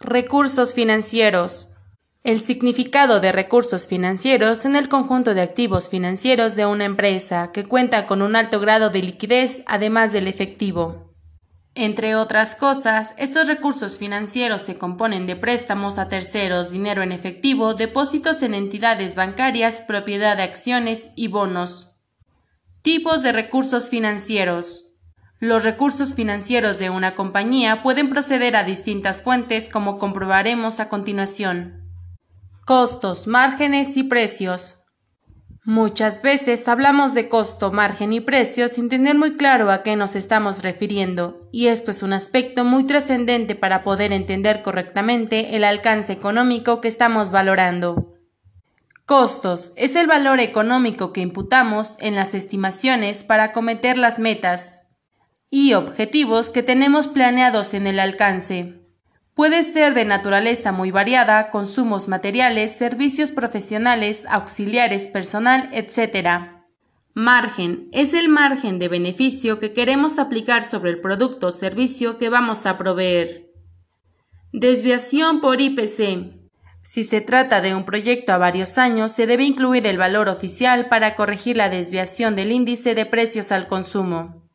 Recursos financieros. El significado de recursos financieros en el conjunto de activos financieros de una empresa que cuenta con un alto grado de liquidez además del efectivo. Entre otras cosas, estos recursos financieros se componen de préstamos a terceros, dinero en efectivo, depósitos en entidades bancarias, propiedad de acciones y bonos. Tipos de recursos financieros. Los recursos financieros de una compañía pueden proceder a distintas fuentes como comprobaremos a continuación. Costos, márgenes y precios. Muchas veces hablamos de costo, margen y precio sin tener muy claro a qué nos estamos refiriendo, y esto es un aspecto muy trascendente para poder entender correctamente el alcance económico que estamos valorando. Costos es el valor económico que imputamos en las estimaciones para acometer las metas y objetivos que tenemos planeados en el alcance. Puede ser de naturaleza muy variada, consumos materiales, servicios profesionales, auxiliares, personal, etc. Margen es el margen de beneficio que queremos aplicar sobre el producto o servicio que vamos a proveer. Desviación por IPC. Si se trata de un proyecto a varios años, se debe incluir el valor oficial para corregir la desviación del índice de precios al consumo.